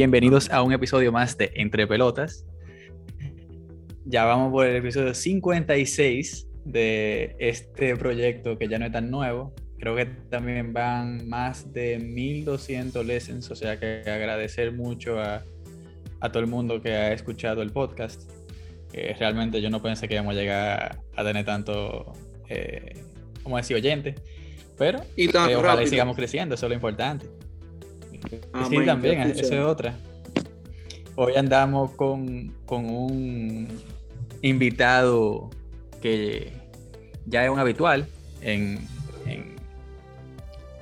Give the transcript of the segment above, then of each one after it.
bienvenidos a un episodio más de Entre Pelotas. Ya vamos por el episodio 56 de este proyecto que ya no es tan nuevo. Creo que también van más de 1200 lessons, o sea que agradecer mucho a, a todo el mundo que ha escuchado el podcast. Eh, realmente yo no pensé que íbamos a llegar a tener tanto, eh, como decir, oyente, pero Y tan eh, ojalá y sigamos creciendo, eso es lo importante. Ah, sí, man, también, eso es otra. Hoy andamos con, con un invitado que ya es un habitual en, en,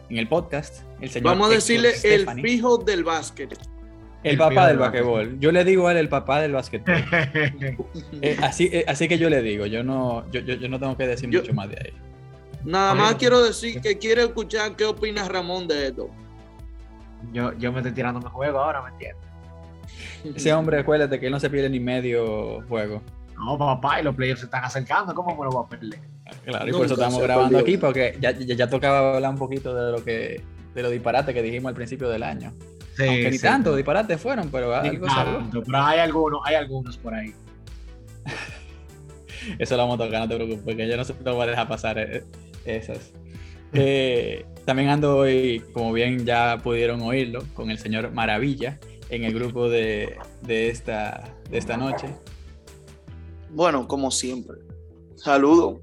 en el podcast. El señor Vamos a decirle el fijo del básquet. el el papá del basquetbol. Yo le digo a él el papá del basquetbol. Eh, así, eh, así que yo le digo, yo no, yo, yo, yo no tengo que decir Yo- mucho más de ahí. Nada más quiero decir que quiero escuchar qué opina Ramón de esto. Yo, yo me estoy tirando mi juego ahora, ¿me entiendes? Ese hombre, acuérdate que él no se pierde ni medio juego. No, papá, y los players se están acercando, ¿cómo me lo voy a perder? Claro, y por Nunca eso estamos grabando perdió. aquí, porque ya, ya, ya tocaba hablar un poquito de lo que de los disparates que dijimos al principio del año. Sí, Aunque ni sí. tantos disparates fueron, pero Ni algo tanto, pero hay algunos, hay algunos por ahí. Eso lo vamos a tocar, no te preocupes, porque yo no se te voy a dejar pasar eh, esas. Eh, también ando hoy, como bien ya pudieron oírlo, con el señor Maravilla en el grupo de, de, esta, de esta noche. Bueno, como siempre. Saludo.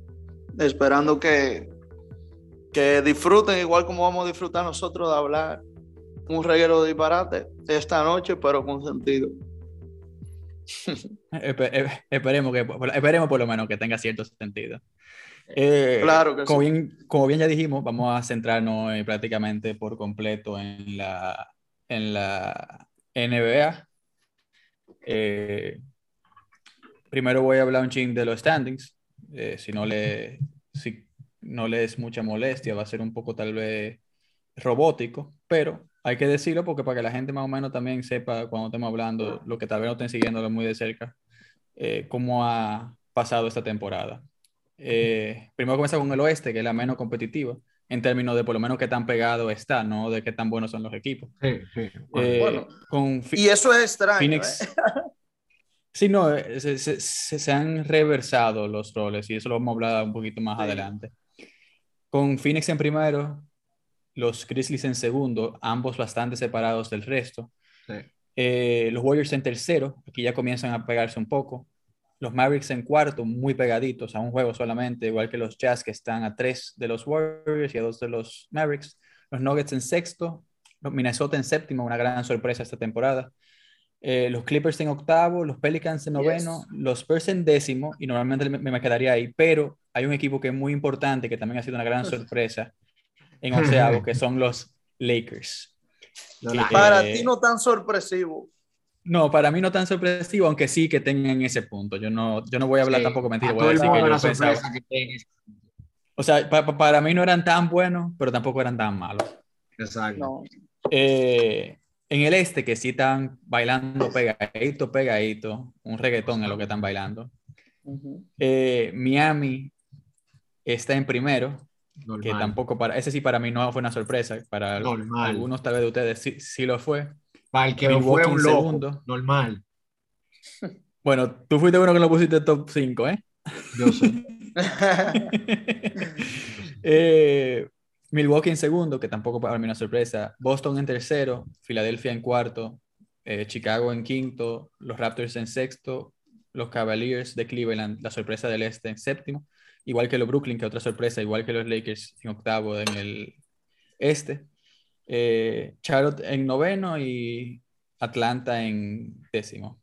Esperando que, que disfruten igual como vamos a disfrutar nosotros de hablar un reguero de disparate esta noche, pero con sentido. Espe- esperemos, que, esperemos por lo menos que tenga cierto sentido. Eh, Claro que como sí. bien, como bien ya dijimos, vamos a centrarnos eh, prácticamente por completo en la, en la NBA. Eh, primero voy a hablar un ching de los standings. eh, si, no le, si no le es mucha molestia, va a ser un poco tal vez robótico, pero hay que decirlo porque para que la gente más o menos también sepa cuando estemos hablando, lo que tal vez no estén siguiéndolo muy de cerca, eh, cómo ha pasado esta temporada. Eh, primero comienza con el oeste, que es la menos competitiva, en términos de por lo menos qué tan pegado está, no de qué tan buenos son los equipos. Sí, sí. Eh, bueno. con Fi- Y eso es extraño. Phoenix. ¿eh? Sí, no, eh, se, se- se- se han reversado los roles y eso lo vamos a hablar un poquito más Sí. adelante. Con Phoenix en primero, los Grizzlies en segundo, ambos bastante separados del resto. Sí. Eh, los Warriors en tercero, aquí ya comienzan a pegarse un poco. Los Mavericks en cuarto, muy pegaditos a un juego solamente, igual que los Jazz que están a tres de los Warriors y a dos de los Mavericks. Los Nuggets en sexto, los Minnesota en séptimo, una gran sorpresa esta temporada. Eh, los Clippers en octavo, los Pelicans en noveno, los Spurs en décimo, y normalmente me, me quedaría ahí, pero hay un equipo que es muy importante, que también ha sido una gran sorpresa en onceavo, que son los Lakers. Que-. Para Eh, ti no tan sorpresivo. No, para mí no tan sorpresivo, aunque sí que tengan ese punto. Yo no, yo no voy a hablar Sí. tampoco mentira, A voy a decir que yo pensaba. que. O sea, pa- pa- para mí no eran tan buenos, pero tampoco eran tan malos. Exacto. No. Eh, en el este, que sí están bailando pegadito, pegadito, un reggaetón es lo que están bailando. Ujú. Eh, Miami está en primero, Normal. que tampoco para, ese sí para mí no fue una sorpresa, para Normal. algunos tal vez de ustedes sí, sí lo fue. Para el que lo fue Milwaukee un en loco. segundo. Normal. Bueno, tú fuiste uno que lo pusiste top 5, ¿eh? Yo sé. Eh, Milwaukee en segundo, que tampoco para mí una sorpresa. Boston en tercero, Filadelfia en cuarto, eh, Chicago en quinto, los Raptors en sexto, los Cavaliers de Cleveland, la sorpresa del este en séptimo, igual que los Brooklyn, que otra sorpresa, igual que los Lakers en octavo en el este. Eh, Charlotte en noveno y Atlanta en décimo.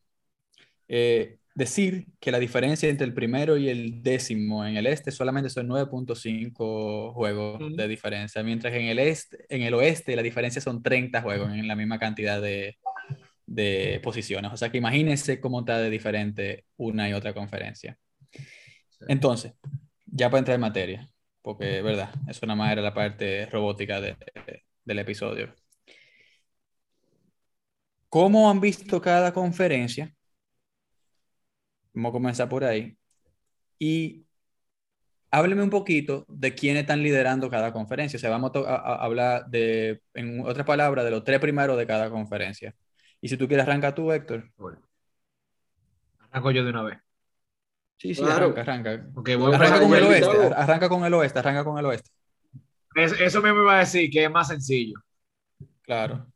Eh, decir que la diferencia entre el primero y el décimo en el este solamente son 9.5 juegos Ujú. de diferencia, mientras que en el, este, en el oeste la diferencia son 30 juegos en la misma cantidad de, de posiciones. O sea que imagínense cómo está de diferente una y otra conferencia. Entonces, ya para entrar en materia, porque verdad, eso nada más era la parte robótica de- del episodio. ¿Cómo han visto cada conferencia? Vamos a comenzar por ahí. Y hábleme un poquito de quiénes están liderando cada conferencia. O sea, vamos a, a- hablar de, en otras palabras, de los tres primeros de cada conferencia. Y si tú quieres, arranca tú, Héctor. Arranco yo de una vez. Sí, sí, Claro. arranca, arranca. Voy Arranca con el oeste, arranca con el oeste, arranca con el oeste. Es- Eso mismo iba a decir, que es más sencillo. Claro.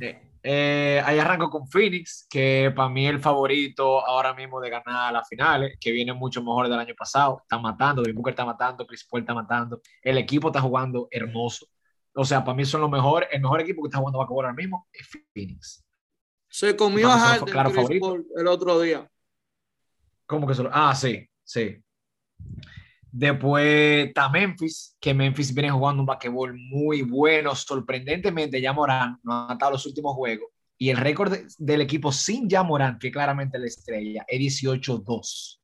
Eh, eh, ahí arranco con Phoenix, que para mí es el favorito ahora mismo de ganar las finales, que viene mucho mejor del año pasado. Está matando, Devin Booker está matando, Chris Paul está matando. El equipo está jugando hermoso. O sea, para mí son los mejores. El mejor equipo que está jugando basketball ahora mismo es Phoenix. Se comió a Harden claro, Chris favorito. Paul el otro día. ¿Cómo que solo? Ah, sí, sí. Después está Memphis, que Memphis viene jugando un basquetbol muy bueno. Sorprendentemente, ya Morán no ha estado los últimos juegos. Y el récord de- del equipo sin ya Morán, que claramente la estrella, es 18-2.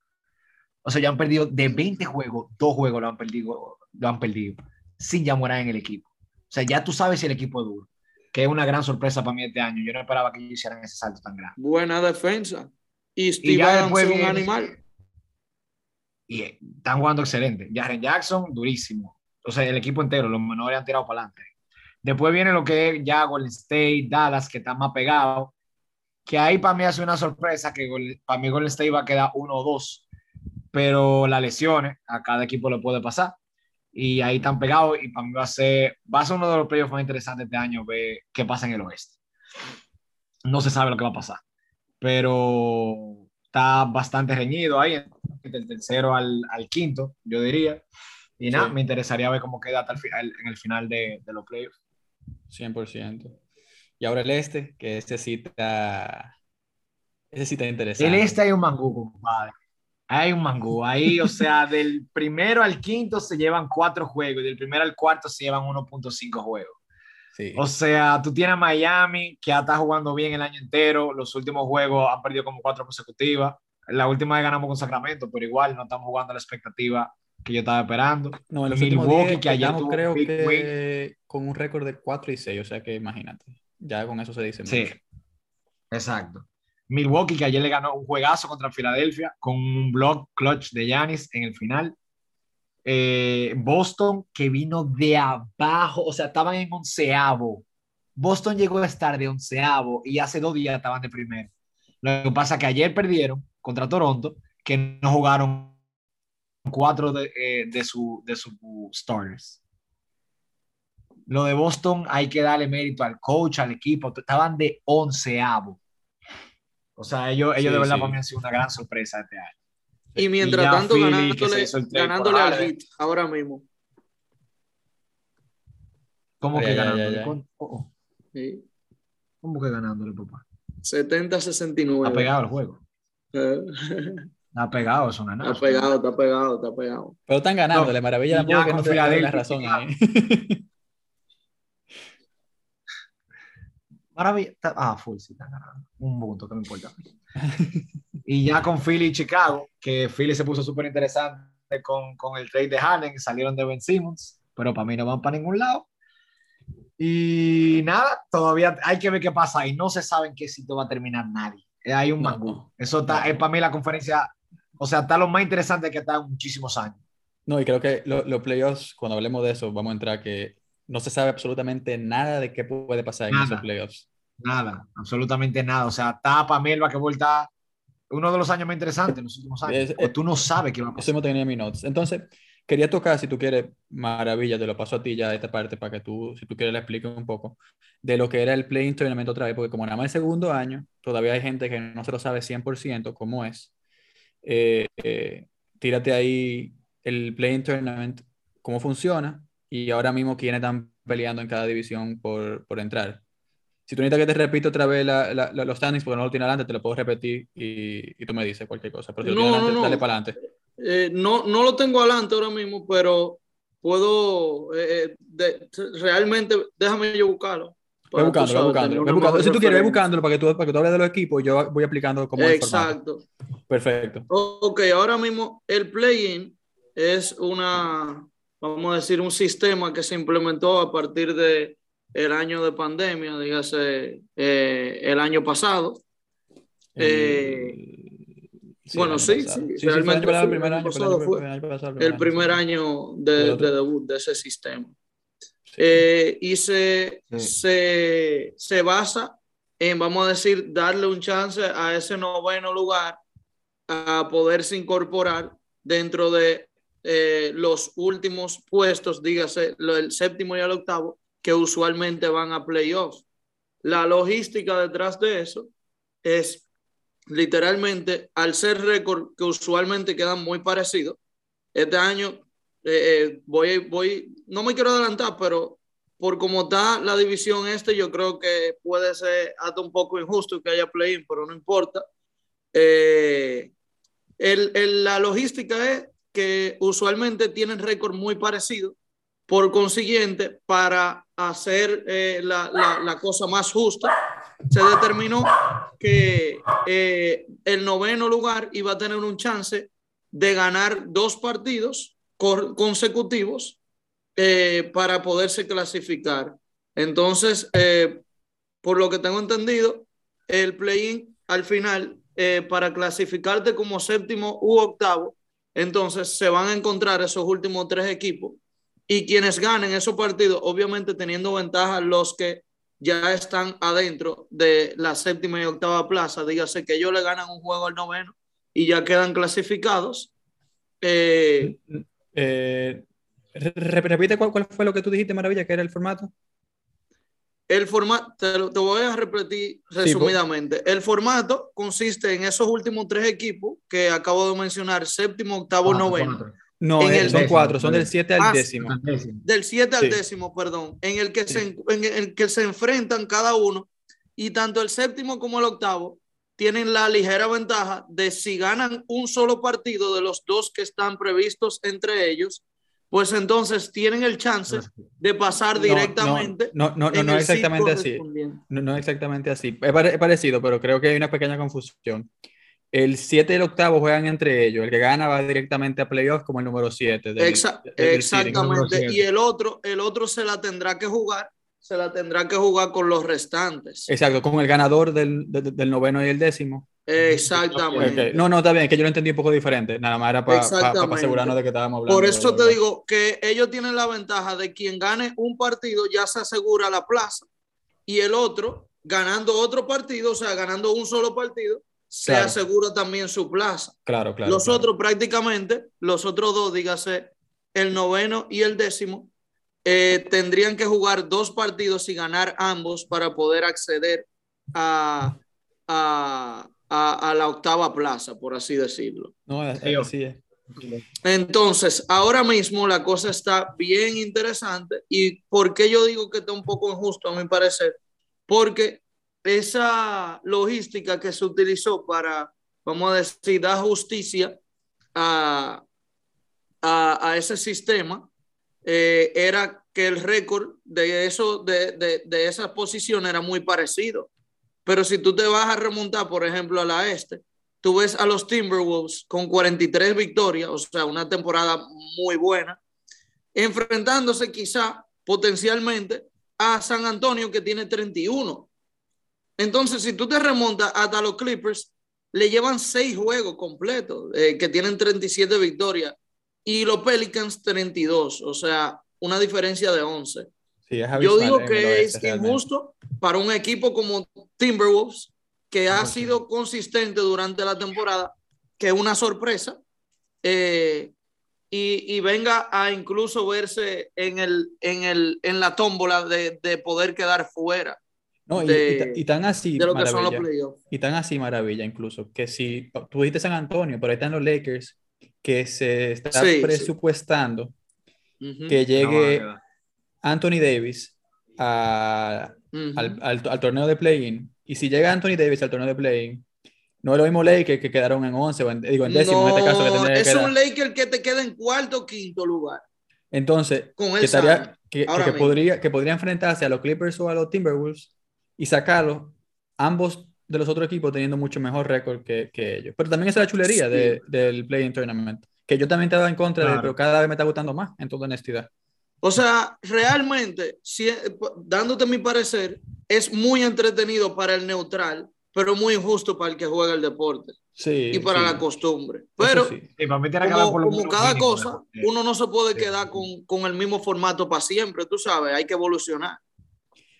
O sea, ya han perdido de 20 juegos, dos juegos lo han perdido, lo han perdido sin ya Morán en el equipo. O sea, ya tú sabes si el equipo es duro, que es una gran sorpresa para mí este año. Yo no esperaba que hicieran ese salto tan grande. Buena defensa. Y Y Steve ya Adams es un viene- animal. Y están jugando excelente. Jaren Jackson, durísimo. Sea, el equipo entero, los menores han tirado para adelante. Después viene lo que es ya Golden State, Dallas, que están más pegados. Que ahí para mí hace una sorpresa que para mí Golden State va a quedar 1 o 2. Pero las lesiones a cada equipo le puede pasar. Y ahí están pegados. Y para mí va a ser, va a ser uno de los playoffs más interesantes este año, ver qué pasa en el oeste. No se sabe lo que va a pasar. Pero está bastante reñido ahí, del tercero al, al quinto, yo diría. Y nada, Sí. me interesaría ver cómo queda hasta el final, en el final de, de los playoffs. 100%. Y ahora el este, que este está, ese está interesante. El este hay un mangú, compadre. Hay un mangú. Ahí, o sea, del primero al quinto se llevan cuatro juegos y del primero al cuarto se llevan 1.5 juegos. Sí. O sea, tú tienes a Miami, que ya está jugando bien el año entero. Los últimos juegos han perdido como cuatro consecutivas. La última vez ganamos con Sacramento, pero igual no estamos jugando a la expectativa que yo estaba esperando. No, últimos Milwaukee, 10 que creo un big que con un récord de 4 y 6, o sea que imagínate. Ya con eso se dice Sí, mucho. exacto. Milwaukee, que ayer le ganó un juegazo contra Filadelfia con un block clutch de Giannis en el final. Eh, Boston, que vino de abajo, o sea, estaban en onceavo. Boston llegó a estar de onceavo y hace dos días estaban de primero. Lo que pasa es que ayer perdieron contra Toronto, que no jugaron cuatro de, eh, de sus de sus starters. Lo de Boston hay que darle mérito al coach, al equipo. Estaban de onceavo. O sea, ellos, ellos Sí, de verdad sí. para mí han sido una gran sorpresa este año. Y mientras tanto, Philly, ganándole, ganándole al. Heat ahora mismo. ¿Cómo que ya, ganándole? ya. ¿Cómo, oh, oh. Sí. ¿Cómo que ganándole, papá? 70-69. Ha pegado el juego. Eh, Ha pegado, es una Está pegado, está pegado, está pegado. Pero están ganándole, No, maravilla y ya tampoco que con no te den la razón ahí. Maravilla. está- Ah, full, sí, están ganando. Un punto, que me importa. y ya con Philly y Chicago, que Philly se puso súper interesante con, con el trade de Harden, salieron de Ben Simmons, pero para mí no van para ningún lado. Y nada, todavía hay que ver qué pasa ahí. No se sabe en qué sitio va a terminar nadie. Eh, Hay un mangú. no. Eso está, es para mí la conferencia, o sea, está lo más interesante que está en muchísimos años. No, y creo que lo- los playoffs, cuando hablemos de eso, vamos a entrar que no se sabe absolutamente nada de qué puede pasar en esos playoffs. Nada, absolutamente nada. O sea, está para mí el basquetbol está uno de los años más interesantes en los últimos años. Es- o tú no sabes qué va a Eso pasar. hemos tenido en mis notes. Entonces, quería tocar, si tú quieres, maravilla, te lo paso a ti ya esta parte para que tú, si tú quieres, la expliques un poco de lo que era el play-in tournament otra vez, porque como nada más el segundo año, todavía hay gente que no se lo sabe 100% cómo es. Eh, eh, tírate ahí el play-in tournament, cómo funciona y ahora mismo quiénes están peleando en cada división por, por entrar. Si tú necesitas que te repita otra vez la- la- la- los standings porque no lo tiene adelante, te lo puedo repetir y, y tú me dices cualquier cosa. Pero si lo No, tienes no, adelante, no. dale para adelante. Eh, no, no lo tengo adelante ahora mismo, pero puedo eh, eh, de- realmente, déjame yo buscarlo. Ve ve sabes, ve buscándolo. mejor Si tú quieres, ve buscándolo para que tú, para que tú hables de los equipos yo voy aplicando el formato. Exacto. Perfecto. Ok, ahora mismo el play-in es una, vamos a decir, un sistema que se implementó a partir de el año de pandemia, dígase eh, el año pasado. Eh, sí, bueno, sí, pasado. sí, Sí, sí, fue el realmente el primer año, el primer año de, debut de ese sistema. Eh, y se, se, se basa en, vamos a decir, darle un chance a ese noveno lugar a poderse incorporar dentro de eh, los últimos puestos, dígase, el séptimo y el octavo, que usualmente van a playoffs. La logística detrás de eso es literalmente, al ser récord que usualmente quedan muy parecidos, este año eh, eh, voy, voy, no me quiero adelantar, pero por cómo está la división este, yo creo que puede ser hasta un poco injusto que haya play-in, pero no importa. Eh, el, el, la logística es que usualmente tienen récord muy parecido. Por consiguiente, para hacer eh, la, la, cosa más justa, se determinó que eh, el noveno lugar iba a tener un chance de ganar dos partidos consecutivos eh, para poderse clasificar. Entonces, por lo que tengo entendido, el play-in al final, para clasificarte como séptimo u octavo, entonces se van a encontrar esos últimos tres equipos y quienes ganen esos partidos, obviamente teniendo ventaja los que ya están adentro de la séptima y octava plaza, dígase que ellos le ganan un juego al noveno y ya quedan clasificados. Eh, eh, repite cuál, cuál, fue lo que tú dijiste, Maravilla, que era el formato. El formato, te, te, voy a repetir resumidamente. Sí, el formato consiste en esos últimos tres equipos que acabo de mencionar, séptimo, octavo, ah, noveno. No, en el, son décimo, cuatro, son del 7 al ah, décimo. Del 7 al sí. décimo, perdón, en el, que sí. se, en el que se enfrentan cada uno y tanto el séptimo como el octavo tienen la ligera ventaja de si ganan un solo partido de los dos que están previstos entre ellos, pues entonces tienen el chance de pasar directamente. No, no, no, no, no exactamente así. No, no exactamente así. Es parecido, pero creo que hay una pequeña confusión. El 7 y el octavo juegan entre ellos. El que gana va directamente a playoffs como el número 7. Exa exactamente. Y el otro, el otro se la tendrá que jugar se la tendrá que jugar con los restantes. Exacto, con el ganador del, del, del noveno y el décimo. Exactamente. Okay. No, no, está bien, que yo lo entendí un poco diferente. Nada más era para pa, pa asegurarnos de que estábamos hablando. Por eso te digo que ellos tienen la ventaja de quien gane un partido ya se asegura la plaza y el otro, ganando otro partido, o sea, ganando un solo partido, se claro. asegura también su plaza. Claro, claro. Los claro. otros prácticamente, los otros dos, dígase, el noveno y el décimo, eh, tendrían que jugar dos partidos y ganar ambos para poder acceder a, a, a, a la octava plaza, por así decirlo. No, así es. Entonces, ahora mismo la cosa está bien interesante. ¿Y por qué yo digo que está un poco injusto, a mi parecer? Porque esa logística que se utilizó para, vamos a decir, dar justicia a, a, a ese sistema, eh, era que el récord de, eso, de, de, de, esa posición era muy parecido. Pero si tú te vas a remontar, por ejemplo, a la este, tú ves a los Timberwolves con 43 victorias, o sea, una temporada muy buena, enfrentándose quizá potencialmente a San Antonio que tiene 31. Entonces, si tú te remontas hasta los Clippers, le llevan seis juegos completos, eh, que tienen 37 victorias y los Pelicans 32, o sea, una diferencia de 11. Sí, es Yo digo que es injusto para un equipo como Timberwolves, que ha sido consistente durante la temporada, que es una sorpresa, eh, y, y, venga a incluso verse en, el, en, el, en la tómbola de, de poder quedar fuera. No, de, y, y, tan así, de lo que son los playoffs. Y tan así, maravilla, incluso, que si tú dijiste San Antonio, pero ahí están los Lakers, que se está sí, presupuestando sí. Uh -huh. que llegue no, Anthony Davis a, uh -huh. al, al, al, torneo de play-in. Y si llega Anthony Davis al torneo de play-in, no es lo mismo Lakers que quedaron en 11, o en, digo en décimo no, en este caso. Que es que un Laker que te queda en cuarto o quinto lugar. Entonces, que, estaría, que, que, podría, que podría enfrentarse a los Clippers o a los Timberwolves y sacarlos ambos de los otros equipos teniendo mucho mejor récord que, que, ellos. Pero también esa es la chulería sí. de, del Play-in Tournament, que yo también estaba en contra claro. de, pero cada vez me está gustando más, en toda honestidad. O sea, realmente, si, dándote mi parecer, es muy entretenido para el neutral, pero muy injusto para el que juega el deporte. Sí, y para sí. la costumbre. Pero, sí. Sí, como, como, cada cosa, uno no se puede quedar con, con, el mismo formato para siempre, tú sabes, hay que evolucionar.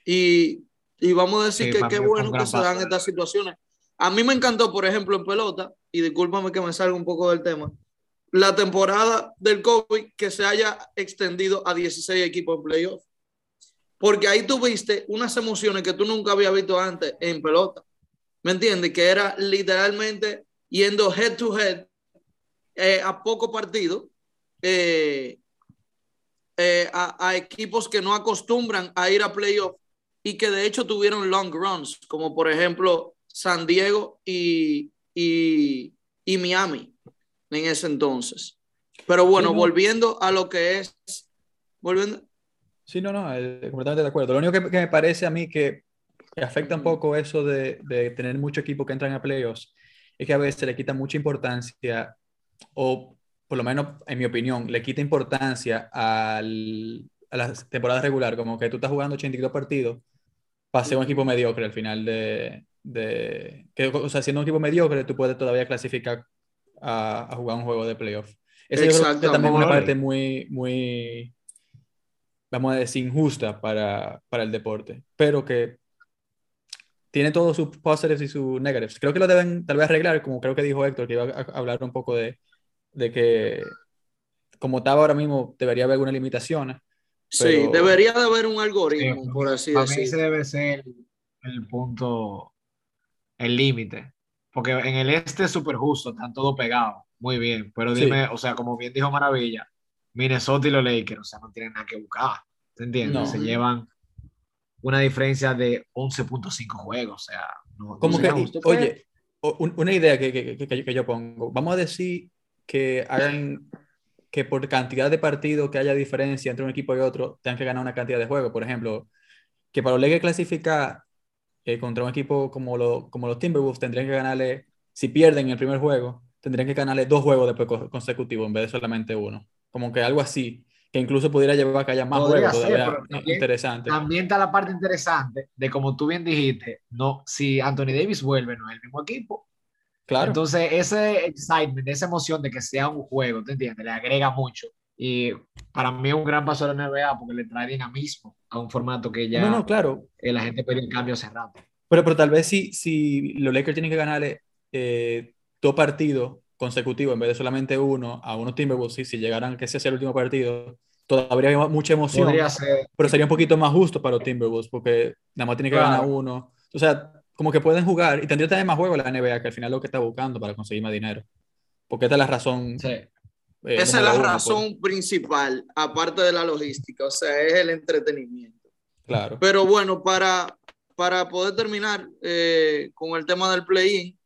Y Y vamos a decir Sí, que qué bueno que se dan estas situaciones. A mí me encantó, por ejemplo, en pelota, y discúlpame que me salga un poco del tema, la temporada del COVID que se haya extendido a 16 equipos en playoff. Porque ahí tuviste unas emociones que tú nunca habías visto antes en pelota. ¿Me entiendes? Que era literalmente yendo head to head eh, a poco partido eh, eh, a, a equipos que no acostumbran a ir a playoff y que de hecho tuvieron long runs, como por ejemplo San Diego y, y, y Miami en ese entonces. Pero bueno, Sí, no. volviendo a lo que es, volviendo, Sí, no, no, eh, completamente de acuerdo. Lo único que, que me parece a mí que, que afecta un poco eso de, de tener mucho equipo que entran a playoffs es que a veces le quita mucha importancia, o por lo menos en mi opinión, le quita importancia al, a la temporada regular, como que tú estás jugando 82 partidos para ser un equipo mediocre al final de, de que, o sea, siendo un equipo mediocre, tú puedes todavía clasificar a, a jugar un juego de playoff. Eso yo creo que también es una parte muy, muy, vamos a decir, injusta para, para el deporte, pero que tiene todos sus positives y sus negatives. Creo que lo deben tal vez arreglar, como creo que dijo Héctor, que iba a a hablar un poco de, de que como estaba ahora mismo debería haber algunas limitaciones. Sí, Pero- debería de haber un Sí, algoritmo, por así para mí ese decirlo. debe ser el, el punto, el límite. Porque en el este es súper justo, están todos pegados. Muy bien. Pero Sí. dime, o sea, como bien dijo Maravilla, Minnesota y los Lakers, o sea, no tienen nada que buscar. ¿Te entiendes? No. Se llevan una diferencia de 11.5 juegos. O sea, no, no Como que, sería justo. Oye, una idea que, que, que- que que yo pongo, vamos a decir que hagan que por cantidad de partidos que haya diferencia entre un equipo y otro, tengan que ganar una cantidad de juegos. Por ejemplo, que para Lakers clasificar eh, contra un equipo como, lo- como los Timberwolves, tendrían que ganarle, si pierden el primer juego, tendrían que ganarle dos juegos después co- consecutivos en vez de solamente uno. Como que algo así, que incluso pudiera llevar a que haya más Podría juegos ser, todavía también- interesantes. También está la parte interesante de como tú bien dijiste, no, si Anthony Davis vuelve, no es el mismo equipo. Claro. Entonces, ese excitement, esa emoción de que sea un juego, ¿te entiendes? Le agrega mucho. Y para mí es un gran paso de la NBA porque le trae dinamismo a un formato que ya no, no, claro. eh, la gente pedía un cambio hace rato. Pero, pero tal vez si, si los Lakers tienen que ganarle eh, dos partidos consecutivos en vez de solamente uno a unos Timberwolves, y si llegaran que ese sea el último partido, todavía habría mucha emoción, Podría ser. pero sería un poquito más justo para los Timberwolves porque nada más tienen que Claro. ganar uno. O sea, como que pueden jugar y tendría también más juego la NBA, que al final es lo que está buscando para conseguir más dinero. Porque esta es la razón. Sí. eh, Esa es la uno, pues. razón principal, aparte de la logística, o sea, es el entretenimiento. Claro. Pero bueno, para, para poder terminar eh, con el tema del play-in,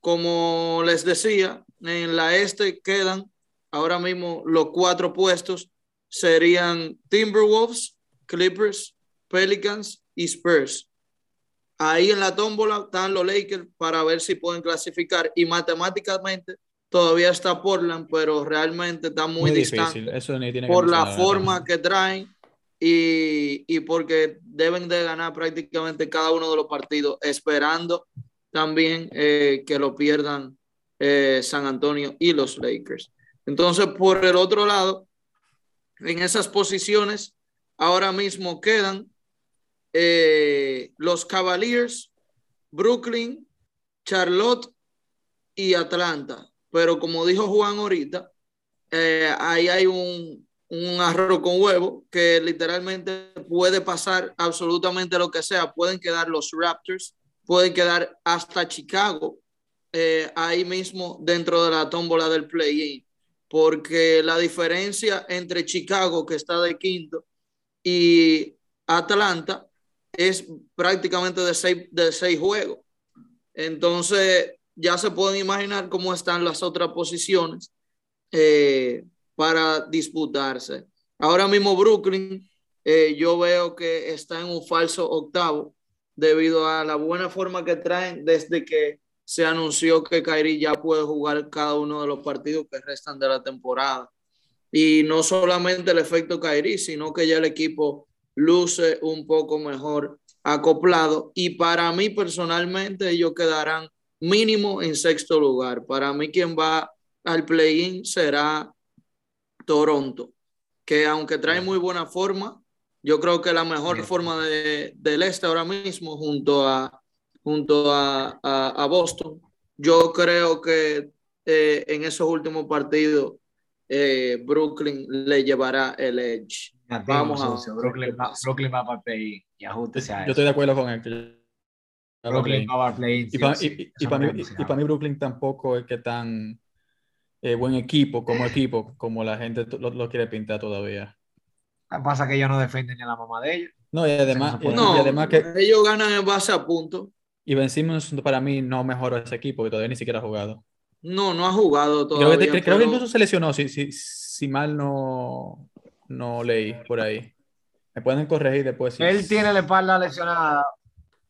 como les decía, en la este quedan ahora mismo los cuatro puestos serían Timberwolves, Clippers, Pelicans y Spurs. Ahí en la tómbola están los Lakers para ver si pueden clasificar y matemáticamente todavía está Portland, pero realmente está muy, Muy distante difícil. Eso tiene que por la forma que traen y, y porque deben de ganar prácticamente cada uno de los partidos, esperando también eh, que lo pierdan eh, San Antonio y los Lakers. Entonces, por el otro lado, en esas posiciones ahora mismo quedan eh, los Cavaliers, Brooklyn, Charlotte y Atlanta. Pero como dijo Juan ahorita, eh, ahí hay un, un arroz con huevo que literalmente puede pasar absolutamente lo que sea. Pueden quedar los Raptors, pueden quedar hasta Chicago eh, ahí mismo dentro de la tómbola del play-in, porque la diferencia entre Chicago, que está de quinto, y Atlanta es prácticamente de seis, de seis juegos. Entonces, ya se pueden imaginar cómo están las otras posiciones eh, para disputarse. Ahora mismo Brooklyn, eh, yo veo que está en un falso octavo debido a la buena forma que traen desde que se anunció que Kyrie ya puede jugar cada uno de los partidos que restan de la temporada. Y no solamente el efecto Kyrie, sino que ya el equipo luce un poco mejor acoplado. Y para mí personalmente ellos quedarán mínimo en sexto lugar. Para mí quien va al play-in será Toronto, que aunque trae muy buena forma, Yo creo que la mejor forma de, del este ahora mismo junto a, junto a, a, Boston, yo creo que eh, en esos últimos partidos eh, Brooklyn le llevará el edge. Vamos a Brooklyn, Brooklyn va para play y ajuste Yo estoy de acuerdo con él. Brooklyn va para play. Y para, mí, y para mí Brooklyn tampoco es que tan eh, buen equipo como equipo, como la gente lo, quiere pintar todavía. Pasa que ellos no defienden ni a la mamá de ellos. No, y además, no, además que ellos ganan en base a puntos. Y vencimos para mí no mejoró ese equipo, que todavía ni siquiera ha jugado. No, no ha jugado todavía. Creo que, creo que incluso se lesionó, si, si, si, mal no, no leí por ahí. Me pueden corregir después. Él tiene la espalda lesionada,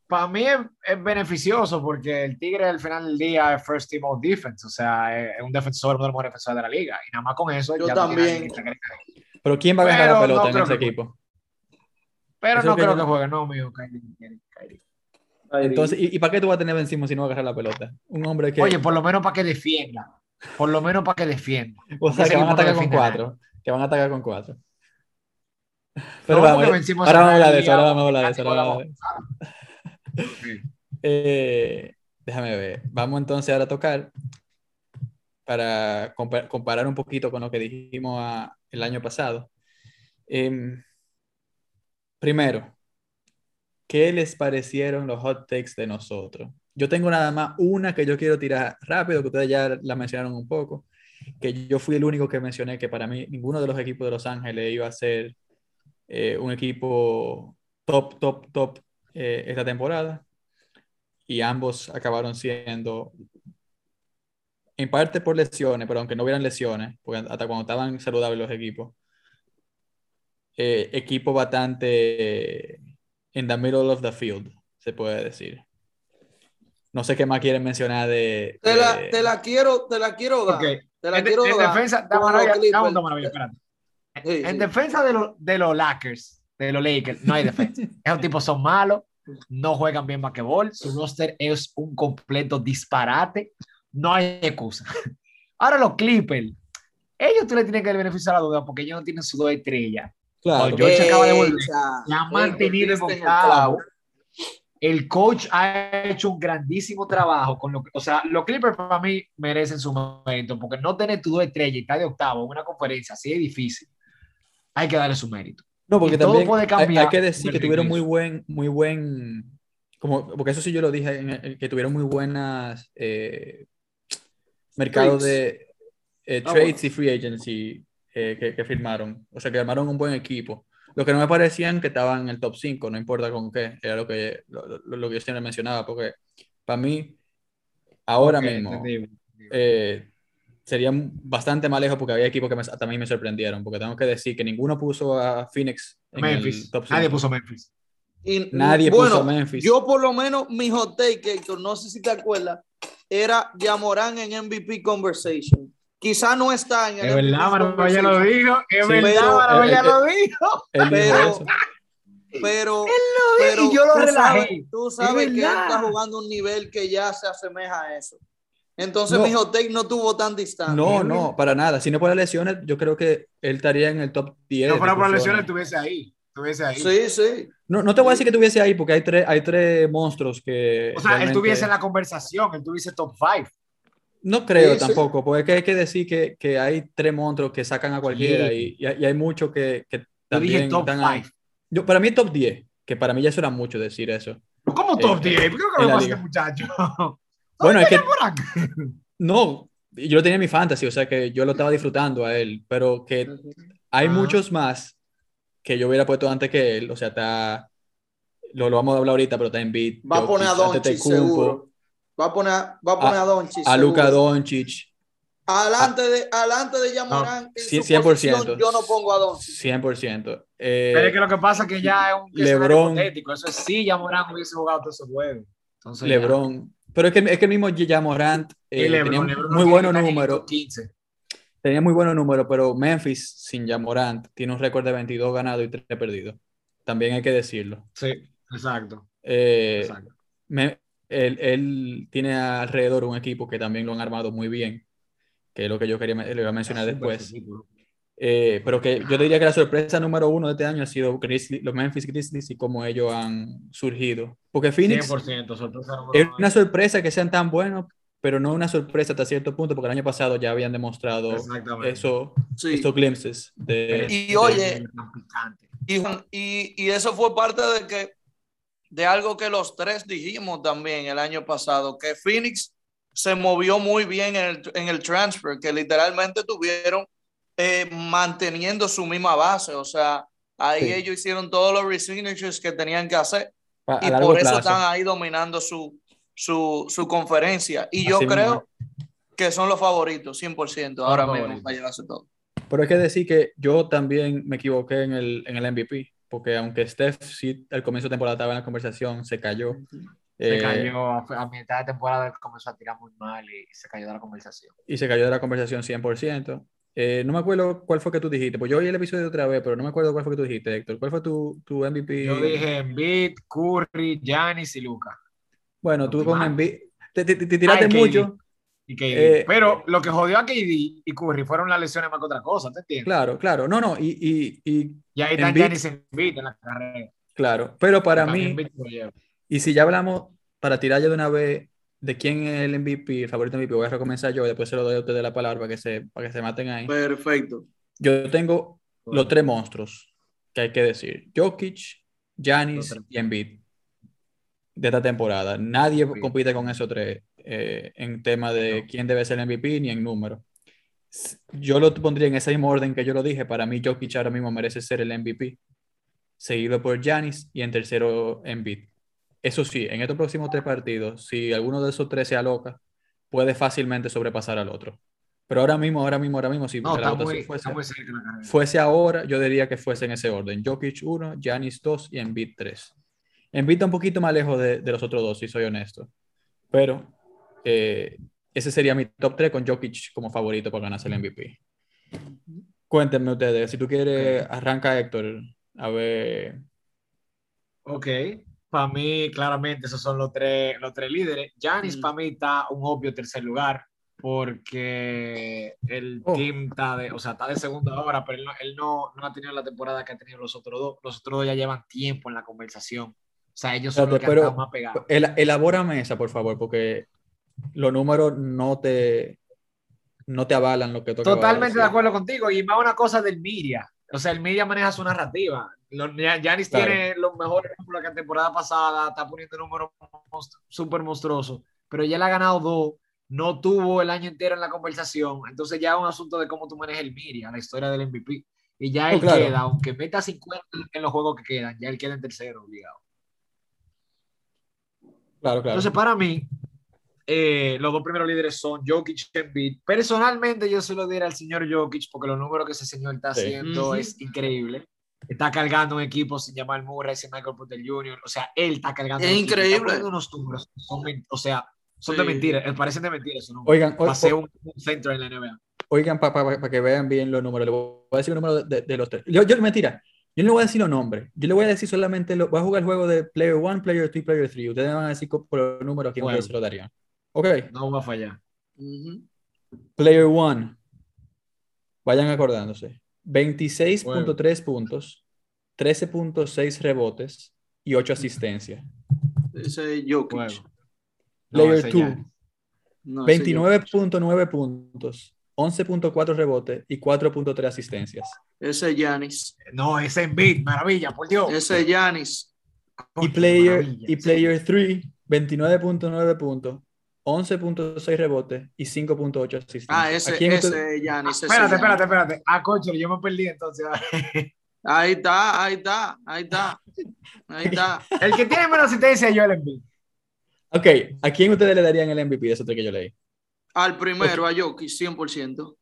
para mí es, beneficioso porque el Tigre al final del día es first team all defense, o sea, es, un defensor, uno de los mejores defensores de la liga. Y nada más con eso. Yo también. Pero ¿quién va a ganar la pelota en ese equipo? Pero no creo que, juegue, no, mío, Entonces, ¿y, para qué tú vas a tener encima si no va a agarrar la pelota? Un hombre que. Oye, por lo menos para que defienda. Por lo menos para que defienda. O sea, que van a atacar con cuatro. Que van a atacar con cuatro. Pero vamos, ahora vamos a hablar de eso, ahora vamos a hablar de eso. Eh, déjame ver. Vamos entonces ahora a tocar para comparar un poquito con lo que dijimos el año pasado. Em, primero, ¿qué les parecieron los hot takes de nosotros? Yo tengo nada más una que yo quiero tirar rápido, que ustedes ya la mencionaron un poco, que yo fui el único que mencioné que para mí ninguno de los equipos de Los Ángeles iba a ser eh, un equipo top, top, top eh, esta temporada y ambos acabaron siendo, en parte por lesiones, pero aunque no hubieran lesiones, porque hasta cuando estaban saludables los equipos, eh, equipo bastante en the middle of the field, se puede decir. No sé qué más quieren mencionar de. Te, la, te la, quiero, te la quiero dar. La en, quiero en Defensa, en defensa de, los de los Lakers, de los Lakers, no hay defensa. Esos tipos son malos, no juegan bien basquetbol, su roster es un completo disparate, no hay excusa. Ahora los Clippers, ellos tú le tienes que dar beneficio a la duda porque ellos no tienen su dos estrellas. Claro, George acaba de volver, la ha mantenido en El coach ha hecho un grandísimo trabajo con lo o sea, los Clippers para mí merecen su mérito porque no tener tu dos estrellas y estar de octavo en una conferencia así es difícil. Hay que darle su mérito. No, porque también hay, que decir que tuvieron muy buen, muy buen, como, porque eso sí yo lo dije, que tuvieron muy buenas eh, mercados de eh, ah, trades y free agency eh, que, firmaron. O sea, que armaron un buen equipo. Lo que no me parecían que estaban en el top 5, no importa con qué, era lo que, lo, que yo siempre mencionaba, porque para mí, ahora mismo, sería bastante más lejos porque había equipos que también me sorprendieron, porque tengo que decir que ninguno puso a Phoenix en Memphis. el top 5. Nadie puso Memphis. Y, Nadie puso a Memphis. Yo por lo menos mi hot take, Héctor, no sé si te acuerdas, era Yamorán en MVP Conversation. Quizá no está en el Es verdad, Maravilla ya lo dijo. Es verdad, Maravilla ya lo dijo. Pero, pero, pero, y yo lo tú relajé. Sabes, tú sabes que él está jugando un nivel que ya se asemeja a eso. Entonces mi hot no tuvo tan distancia. No, no, para nada. Si no por las lesiones, yo creo que él estaría en el top 10. No fuera por lesiones, estuviese ahí. Estuviese ahí. Sí, sí. No, no te voy a decir que estuviese ahí porque hay tres, hay tres monstruos que. O sea, él estuviese en la conversación, él tuviese top 5. No creo tampoco, porque hay que decir que, que, hay tres monstruos que sacan a cualquiera y, y, hay muchos que, que también top están Yo, para mí top 10, que para mí ya eso era mucho decir eso. ¿Cómo top 10? Eh, ¿Por qué no lo este muchacho? Bueno, es que. No, yo lo tenía en mi fantasy, o sea que yo lo estaba disfrutando a él, pero que hay muchos más que yo hubiera puesto antes que él, o sea, está. Lo, lo vamos a hablar ahorita, pero está en beat. Va a poner a Doncic, seguro. Va a poner, va a, poner a, Doncic. A Luca Doncic. Adelante de, adelante de Yamorán. 100%. yo no pongo a Doncic. 100%. Eh, pero es que lo que pasa es que ya es un Lebron, Eso es sí, Yamorán hubiese jugado todos esos juegos. Entonces, Lebron. Pero es que, es que el mismo Jamorant eh, tenía muy buenos números. Tenía muy buenos números, pero Memphis sin Jamorant tiene un récord de 22 ganados y 3 perdidos. También hay que decirlo. Sí, exacto. Eh, él, tiene alrededor un equipo que también lo han armado muy bien, que es lo que yo quería le iba a mencionar después. Eh, pero que yo diría que la sorpresa número uno de este año ha sido Grizzly- los Memphis Grizzlies y cómo ellos han surgido. Porque Phoenix 100%, sorpresa es una sorpresa que sean tan buenos, pero no una sorpresa hasta cierto punto, porque el año pasado ya habían demostrado eso, Sí. estos glimpses de, Y de- oye, Juan- y, y eso fue parte de que de algo que los tres dijimos también el año pasado, que Phoenix se movió muy bien en el, en el transfer, que literalmente tuvieron eh, manteniendo su misma base, o sea, ahí Sí. ellos hicieron todos los resignatures que tenían que hacer a- a y por eso plazo. están ahí dominando su, su, su conferencia. Y yo mismo creo que son los favoritos, 100%, ahora los mismo favoritos. para llevarse todo. Pero hay que decir que yo también me equivoqué en el, en el MVP, porque aunque Steph sí al comienzo de temporada estaba en la conversación, se cayó. Se Eh, cayó a, mitad de temporada, comenzó a tirar muy mal y se cayó de la conversación. y se cayó de la conversación 100%. Eh, no me acuerdo cuál fue que tú dijiste, pues yo oí el episodio otra vez, pero no me acuerdo cuál fue que tú dijiste, Héctor. ¿Cuál fue tu, tu MVP? Yo dije Embiid, Curry, Giannis y Luca. Bueno, tú con. Embiid, te, te- te tiraste Ay, mucho. Y KD. Eh, Pero lo que jodió a KD y Curry fueron las lesiones más que otra cosa, ¿te entiendes? Claro, claro. No, no, y, y, y Y ahí está Giannis Embiid en la carrera. claro. Pero para mí, y si ya hablamos, para tirar ya de una vez de quién es el MVP, el favorito MVP, voy a recomenzar yo y después se lo doy a ustedes la palabra para que se, para que se maten ahí. Perfecto. Yo tengo los tres monstruos que hay que decir: Jokic, Giannis y Embiid de esta temporada. Nadie Sí. compite con esos tres eh, en tema de No. quién debe ser el MVP ni en número. Yo lo pondría en ese mismo orden que yo lo dije. Para mí, Jokic ahora mismo merece ser el MVP, seguido por Giannis y en tercero Embiid. Eso sí, en estos próximos tres partidos, si alguno de esos tres se aloca, puede fácilmente sobrepasar al otro. Pero ahora mismo, ahora mismo, ahora mismo, si No, la muy, fuese- fuese ahora, yo diría que fuese en ese orden. Jokic 1, Giannis 2 y Embiid 3. Embiid está un poquito más lejos de, de los otros dos, si soy honesto. Pero eh, ese sería mi top 3 con Jokic como favorito para ganarse el MVP. Cuéntenme ustedes, si tú quieres, arranca Héctor. A ver. Ok, para mí claramente esos son los tres, los tres líderes. Giannis Mm. para mí está un obvio tercer lugar porque el Oh. team está de, o sea, está de segunda ahora, pero él, no, él no, no ha tenido la temporada que ha tenido los otros dos. Los otros dos ya llevan tiempo en la conversación. O sea, ellos son los que pero- han estado más pegados. El, elabórame esa, por favor, porque los números no te, no te avalan lo que tú acabas Totalmente de acuerdo contigo. Y más una cosa del media. O sea, el media maneja su narrativa. Giannis Claro. tiene los mejores números que la temporada pasada, está poniendo números súper monstruosos, pero ya le ha ganado dos, no tuvo el año entero en la conversación. Entonces ya es un asunto de cómo tú manejas el media, la historia del MVP. Y ya Oh, él claro. queda, aunque meta 50 en los juegos que quedan, ya él queda en tercero, obligado. Claro, claro. Entonces, para mí, eh, los dos primeros líderes son Jokic y Embiid. Personalmente, yo se lo diera al señor Jokic porque los números que ese señor está Sí. haciendo Ujú. es increíble. Está cargando un equipo sin llamar Murray, sin Michael Porter Jr. O sea, él está cargando Es un equipo, está increíble. poniendo unos números. que o sea, son de Sí. mentiras. eh, Parecen de mentiras. Oigan, o- un, un centro en la NBA. Oigan, para que vean bien los números, le voy a decir los números de, de los tres. Yo, yo, mentira, yo no le voy a decir los nombres. Yo le voy a decir solamente, lo, voy a jugar el juego de Player 1, Player 2 y Player 3. Ustedes me van a decir por los números quién Bueno. se lo darían. Ok, No va a fallar. Ujú. Player 1. Vayan acordándose. 26.3 puntos, 13.6 rebotes y 8 asistencias. Ese es Jokic. Juego. Player ese 2. Giannis. No, ese es Jokic. 29.9 puntos, 11.4 rebotes y 4.3 asistencias. Ese es Giannis. No, ese Embiid, maravilla, por Dios. Ese es Giannis. Y Coño, player, maravilla, y sí. player 3, 29.9 puntos, 11.6 rebotes y 5.8 asistencias. Ah, ese, ¿A quién ese usted- es Giannis. ese es Espérate, espérate, espérate. Ah, coche, yo me perdí entonces. Ahí está, ahí está, ahí está. Ahí está. El que tiene menos asistencia es Joel Embiid. Ok, ¿a quién ustedes le darían el MVP de tres que yo leí? Al primero, a Jokic, 100%.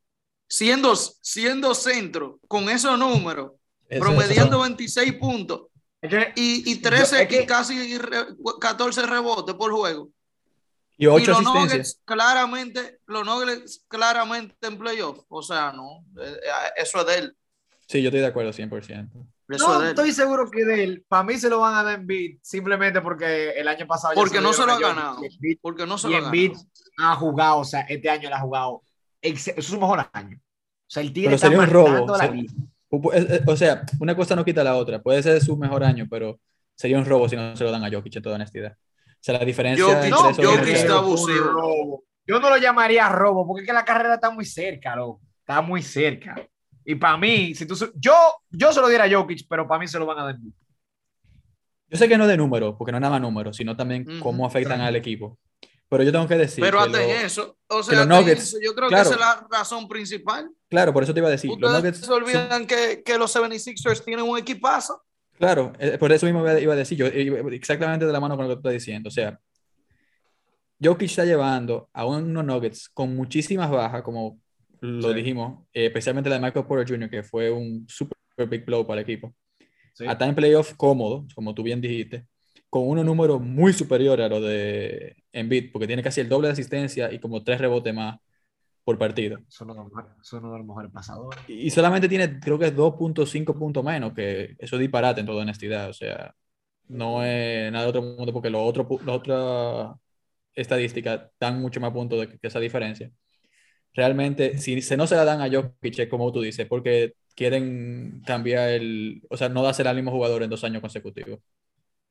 Siendo, siendo centro, con esos números, Eso- promediando eso- 26 puntos Es que, y, y 13 es que- casi re- 14 rebotes por juego. Y 8 y los asistencias. Nuggets claramente, los Nuggets claramente en playoff. O sea, no, eh, eh, eso es de él. Sí, yo estoy de acuerdo 100%. Eso no es de él. estoy seguro que de él. Para mí se lo van a dar Embiid simplemente porque el año pasado. Porque no se lo ha ganado. Y Embiid- Porque no se Y lo ha ganado. ha jugado, o sea, este año él ha jugado. Es su mejor año. O sea, el Tigre Pero está sería un robo. la eh, O sea, una cosa no quita la otra. Puede ser su mejor año, pero sería un robo si no se lo dan a Jokic, en toda honestidad. O sea, la diferencia entre no, Jokic dos- está abusivo. Yo no lo llamaría robo, porque es que la carrera está muy cerca, loco. Está muy cerca. Y para mí, si tú, yo, yo se lo diera a Jokic, pero para mí se lo van a dar. Yo sé que no de número, porque no es nada más número, sino también cómo afectan al equipo. Pero yo tengo que decir pero que lo- en eso, o que sea, Nuggets, eso, yo creo claro. que esa es la razón principal. Claro, por eso te iba a decir. Los Nuggets se son- olvidan que, que los 76ers tienen un equipazo. Claro, eh, por eso mismo iba a decir yo, exactamente de la mano con lo que tú estás diciendo. O sea, Jokic está llevando a unos Nuggets con muchísimas bajas, como lo Sí. dijimos, eh, especialmente la de Michael Porter Jr., que fue un super big blow para el equipo. Sí. A en playoff cómodo, como tú bien dijiste, con unos números muy superiores a los de Embiid, porque tiene casi el doble de asistencia y como tres rebotes más por partido. Son uno de los mejores- son uno de los mejores pasadores. Y solamente tiene, creo que es 2.5 puntos menos, que eso es disparate en toda honestidad. O sea, no es nada de otro mundo, porque los otros pu- las otras estadísticas dan mucho más puntos de que esa diferencia. Realmente, si se no se la dan a Jokic, como tú dices, porque quieren cambiar el, o sea, no dársela al mismo jugador en dos años consecutivos.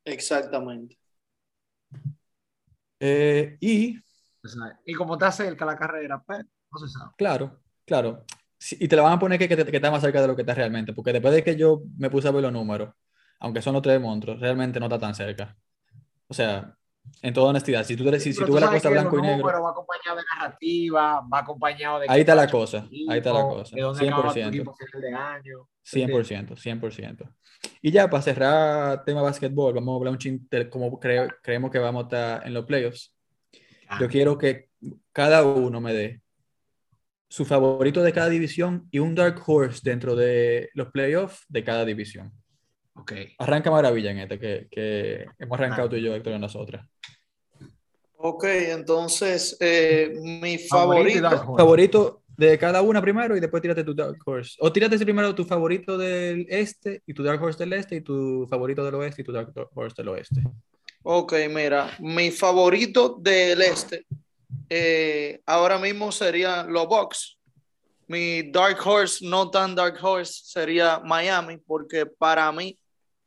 Exactamente. Eh, y, y como está cerca la carrera, pues, sabe. claro, claro, sí, y te la van a poner que, que, te- que está más cerca de lo que está realmente, porque después de que yo me puse a ver los números, aunque son los tres monstruos, realmente no está tan cerca. O sea, en toda honestidad, si tú, si, si Pero tú ves la cosa blanco y negro, Va acompañado de narrativa, va acompañado de. Ahí está la cosa, tu ahí está la equipo, cosa, De dónde acaba tu 100%. equipo final de año. 100%, 100%. Y ya para cerrar tema básquetbol, vamos a hablar un chin de cómo creemos que vamos a estar en los playoffs. Ah, Yo quiero que cada uno me dé su favorito de cada división y un dark horse dentro de los playoffs de cada división. Ok. Arranca maravilla en este, que, que hemos arrancado Ah. tú y yo, Héctor, en nosotras. Ok, entonces eh, mi Favorito. Favorito de cada una primero y después tírate tu dark horse. O tírate primero tu favorito del este y tu dark horse del este y tu favorito del oeste y tu dark horse del oeste. Ok, mira, mi favorito del este eh, ahora mismo serían los Bucks. Mi Dark Horse, no tan Dark Horse, sería Miami, porque para mí,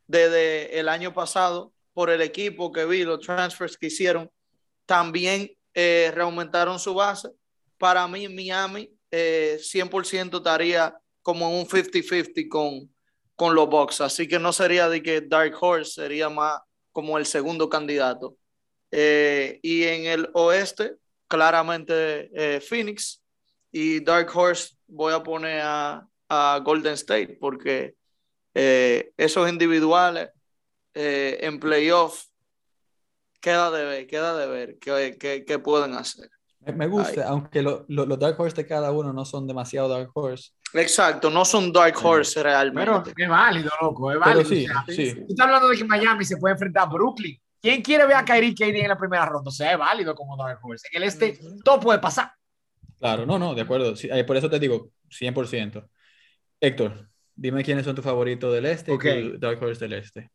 desde el año pasado, por el equipo que vi, los transfers que hicieron, también eh, reaumentaron su base. Para mí, Miami eh, 100% estaría como un 50-50 con, con los Bucks. Así que no sería de que Dark Horse sería más como el segundo candidato. Eh, y en el oeste, claramente eh, Phoenix. Y Dark Horse voy a poner a, a Golden State porque eh, esos individuales eh, en playoff queda de ver, queda de ver qué, qué- qué pueden hacer. Me, gusta, aunque lo- lo- los dark horse de cada uno no son demasiado dark horse. Exacto, no son Dark Horse Pero realmente. es válido, loco, es Pero válido. sí, o sea, sí. Tú estás hablando de que Miami se puede enfrentar a Brooklyn. ¿Quién quiere ver a Kyrie KD en la primera ronda? O sea, es válido como Dark Horse. En el este, todo puede pasar. Claro, no, no, de acuerdo. Sí, eh, por eso te digo, 100%. Héctor, dime quiénes son tus favoritos del este Ok. y dark horse del este.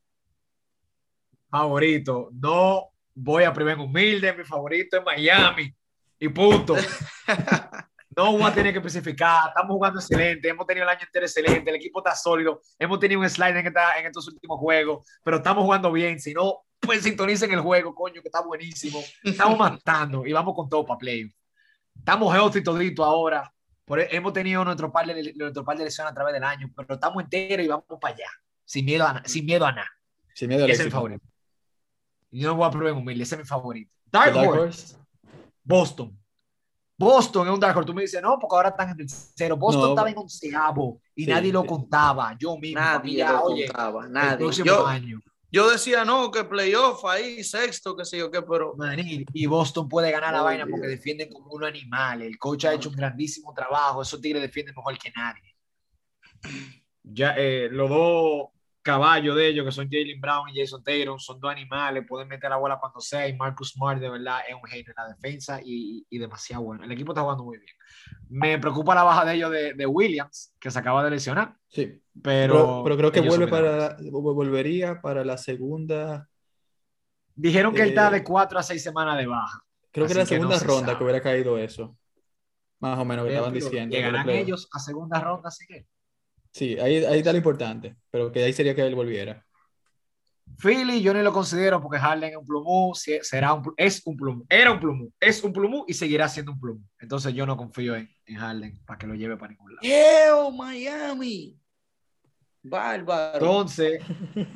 Favorito. No voy a primer humilde. Mi favorito es Miami. Y punto. No voy a tener que especificar. Estamos jugando excelente. Hemos tenido el año entero excelente. El equipo está sólido. Hemos tenido un slide en, esta- en estos últimos juegos. Pero estamos jugando bien. Si no, pues sintonicen el juego, coño, que está buenísimo. Estamos matando y vamos con todo para play. Estamos healthy todito ahora. Por, e, hemos tenido nuestro par, de, nuestro par de lesiones a través del año, pero estamos enteros y vamos para allá. Sin miedo a, sin miedo a nada. Sin miedo Ese es mi favorito. Yo no voy a probar en humilde, ese es mi favorito. ¿Tu Dark, dark Horse, horse? Boston. Boston es un Dark Horse. Tú me dices, no, porque ahora están en tercero. Boston No. estaba en onceavo y Sí, nadie lo contaba. Yo mismo. Nadie lo oye, contaba, el nadie. próximo Yo, año. Yo decía, no, que playoff ahí, sexto, qué sé yo qué, pero Maní, y Boston puede ganar la Oh, vaina Dios. porque defienden como un animal. El coach ha hecho un grandísimo trabajo. Esos tigres defienden mejor que nadie. Ya, eh, los dos caballos de ellos, que son Jalen Brown y Jason Taylor, son dos animales. Pueden meter la bola cuando sea. Y Marcus Smart, de verdad, es un genio en la defensa y, y demasiado bueno. El equipo está jugando muy bien. Me preocupa la baja de ellos de, de Williams, que se acaba de lesionar. Sí, Pero, pero, pero creo que vuelve para, volvería para la segunda, Dijeron que él está Eh, de cuatro a seis semanas de baja. creo que era la que no segunda se ronda que hubiera caído eso. más o menos, que estaban diciendo. Llegarán ellos a segunda ronda, así que. Sí, ahí, ahí está lo importante, pero que ahí sería que él volviera. Philly, yo ni lo considero porque Harden es un plumú, será un, es un plumú, era un plumú, es un plumú y seguirá siendo un plumú. Entonces yo no confío en, en Harden para que lo lleve para ningún lado. ¡Eo, Miami! Bárbaro. Entonces,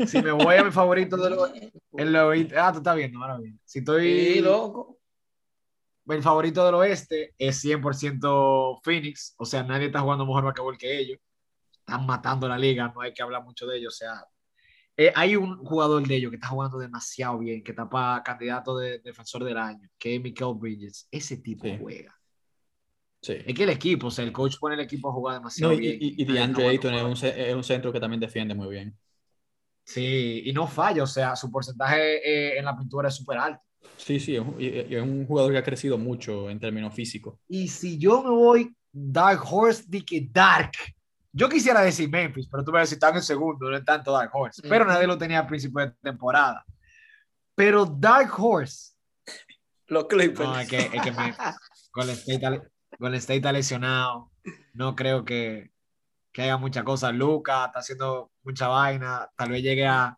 si me voy a mi favorito de los... el oeste- ah, tú estás viendo, ahora bien. Si estoy... Sí, loco. el favorito del oeste es 100% Phoenix, o sea, nadie está jugando mejor basquetbol que ellos. Están matando la liga, no hay que hablar mucho de ellos, o sea, eh, hay un jugador de ellos que está jugando demasiado bien, que está para candidato de defensor del año, que es Michael Bridges. Ese tipo Sí. juega. Sí. Es que el equipo, o sea, el coach pone el equipo a jugar demasiado No, y, bien. y, y está DeAndre Ayton es es un centro que también defiende muy bien. Sí, y no falla, o sea, su porcentaje eh, en la pintura es súper alto. Sí, sí, es un, y- y es un jugador que ha crecido mucho en términos físicos. Y si yo me voy Dark Horse, di que Dark. Yo quisiera decir Memphis, pero tú me vas a decir, están en segundo, no es tanto Dark Horse. Pero nadie lo tenía a principio de temporada. Pero Dark Horse, Los Clippers. no, es que, es que Memphis. Golden State, Golden State está lesionado. No creo que, que haga muchas cosas. Luca está haciendo mucha vaina. Tal vez llegue a,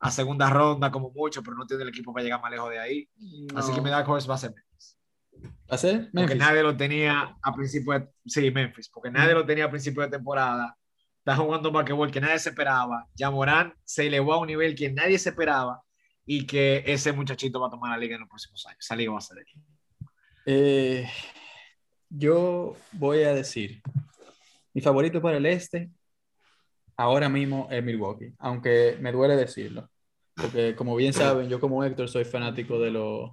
a segunda ronda como mucho, pero no tiene el equipo para llegar más lejos de ahí. Así que mi Dark Horse va a ser Memphis. ¿Va a ser? Porque Memphis. nadie lo tenía a principio de... Sí, Memphis. Porque nadie lo tenía a principio de temporada. Está jugando basquetbol que nadie se esperaba. Ya Morán se elevó a un nivel que nadie se esperaba y que ese muchachito va a tomar la liga en los próximos años. Esa liga va a ser él. Eh, yo voy a decir, mi favorito para el este ahora mismo es Milwaukee, aunque me duele decirlo, porque como bien saben, yo como Héctor soy fanático de los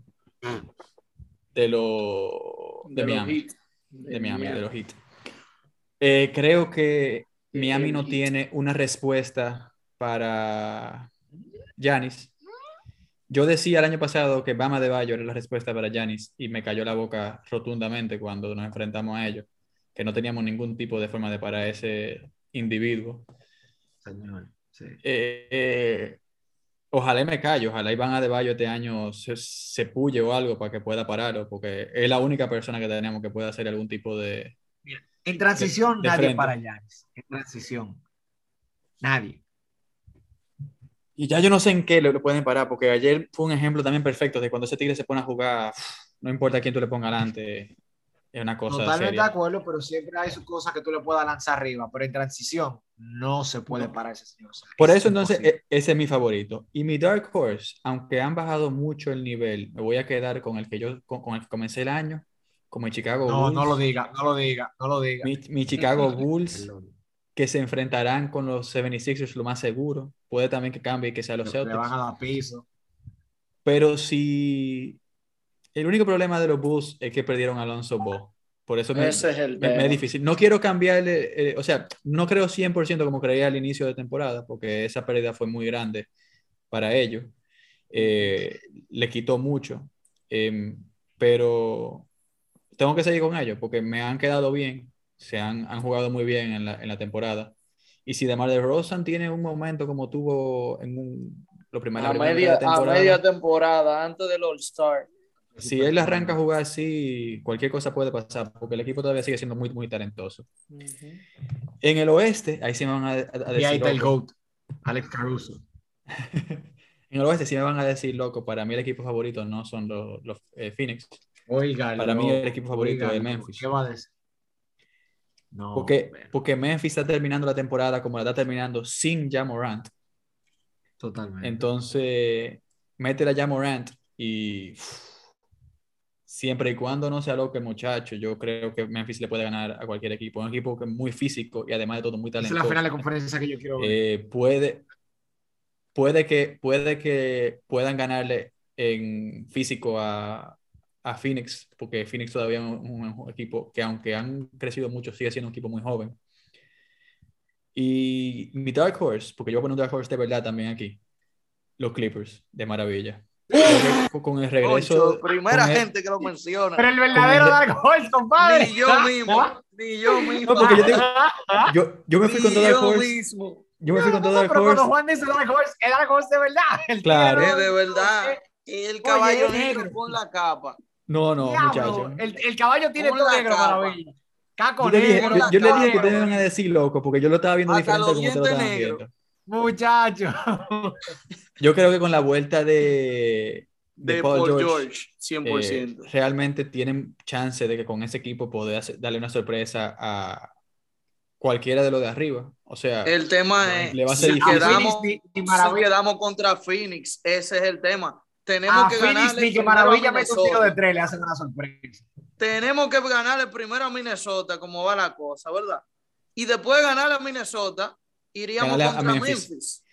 de lo de, los Miami, de Miami, de los Heat. Eh, creo que Miami no Heat. tiene una respuesta para Giannis. Yo decía el año pasado que Bama de Bayo era la respuesta para Giannis y me cayó la boca rotundamente cuando nos enfrentamos a ellos, que no teníamos ningún tipo de forma de parar a ese individuo. Señor. Sí. Eh, eh, ojalá y me callo, ojalá Iván Adebayo este año se, se puye o algo para que pueda pararlo, porque es la única persona que tenemos que pueda hacer algún tipo de... En transición, De- de nadie frente. para Giannis. En transición. Nadie. Y ya yo no sé en qué lo, lo pueden parar, porque ayer fue un ejemplo también perfecto de cuando ese tigre se pone a jugar, no importa quién tú le pongas adelante, es una cosa Totalmente seria. de acuerdo, pero siempre hay sus cosas que tú le puedas lanzar arriba. Pero en transición no se puede parar ese señor. O sea, Por es eso entonces imposible. e- ese es mi favorito. Y mi Dark Horse, aunque han bajado mucho el nivel, me voy a quedar con el que yo con, con el que comencé el año, como el Chicago No, Bulls. no lo diga, no lo diga, no lo diga. Mi, mi Chicago Bulls, que se enfrentarán con los 76ers, lo más seguro. Puede también que cambie y que sea los Le Celtics. van a dar piso. Pero si el único problema de los Bulls es que perdieron a Alonso Ball. Por eso me, Ese es el me- me es difícil. No quiero cambiarle, eh, o sea, no creo 100% como creía al inicio de temporada, porque esa pérdida fue muy grande para ellos. Eh, le quitó mucho. Em, pero tengo que seguir con ellos porque me han quedado bien, se han, han jugado muy bien en la, en la temporada. Y si DeMar DeRozan tiene un momento como tuvo en un, lo primero, A la media, a temporada, media temporada, antes del All-Star. Si él arranca a jugar así, cualquier cosa puede pasar, porque el equipo todavía sigue siendo muy, muy talentoso. En el oeste, ahí sí me van a, a- a decir. Y ahí está el. GOAT, Alex Caruso. En el oeste sí me van a decir, loco, para mí el equipo favorito no son los, los eh, Phoenix, Oiga, Para mí el equipo favorito es Memphis. ¿Qué va a decir? No, porque, porque Memphis está terminando la temporada como la está terminando sin Ja Morant. totalmente. Entonces, métela a Ja Morant y uf, siempre y cuando no sea loco el muchacho, yo creo que Memphis le puede ganar a cualquier equipo. Un equipo que es muy físico y además de todo muy Esa es talentoso. la final de conferencia que yo quiero ver. Eh, puede, puede, que, puede que puedan ganarle en físico a, a Phoenix, porque Phoenix todavía es un, un equipo que aunque han crecido mucho, sigue siendo un equipo muy joven. Y mi Dark Horse, porque yo voy a poner un Dark Horse de verdad también aquí, los Clippers, de maravilla. Que Con el regreso... Primera con el- gente que lo menciona. Pero el verdadero el- Dark Horse, compadre. Ni yo mismo, ni yo mismo. No, porque yo Yo, yo me fui con todo Dark yo Horse. mismo. Yo me fui con todo No, Dark pero cuando Horse. Juan dice Dark Horse, es Dark Horse de verdad. El Claro. Es de verdad. El Oye, caballo negro con la capa. No, no, Diablo, muchacho. El, el caballo tiene todo negro, maravilla. Caco Yo le dije, negro. yo- yo le dije que ustedes iban a decir loco, porque yo lo estaba viendo Hasta diferente como ustedes lo estaban viendo. Muchacho. Yo creo que con la vuelta de, de, De Paul, Paul George, George, 100%. eh, realmente tienen chance de que con ese equipo pueda hacer- darle una sorpresa a cualquiera de los de arriba. O sea, el tema es, le va a ser si difícil. quedamos, Phoenix ni- ni si Maravilla. quedamos contra Phoenix, ese es el tema. Tenemos A que Phoenix ganarle ni que Maravilla mete un tiro Minnesota. de tres, le hacen una sorpresa. Tenemos que ganarle primero a Minnesota, como va la cosa, ¿verdad? Y después de ganarle a Minnesota, iríamos Ganarle a contra Memphis. Memphis.